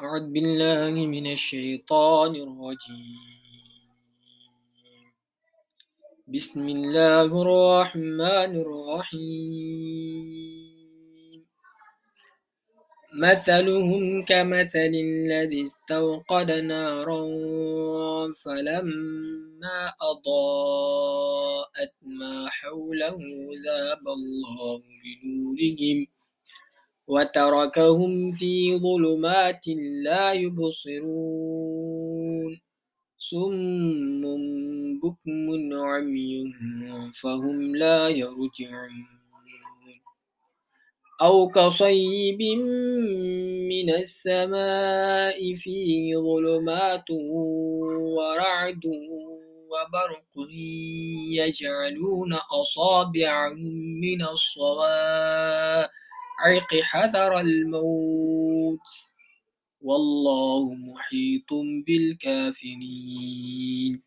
أعوذ بالله من الشيطان الرجيم. بسم الله الرحمن الرحيم. مثلهم كمثل الذي استوقد نارا فلما أضاءت ما حوله ذاب الله بنورهم. وتركهم في ظلمات لا يبصرون. صم بكم عمي فهم لا يرجعون. أو كصيب من السماء فيه ظلمات ورعد وبرق يجعلون أصابعهم من الصواعق حذر الموت. والله محيط بالكافرين.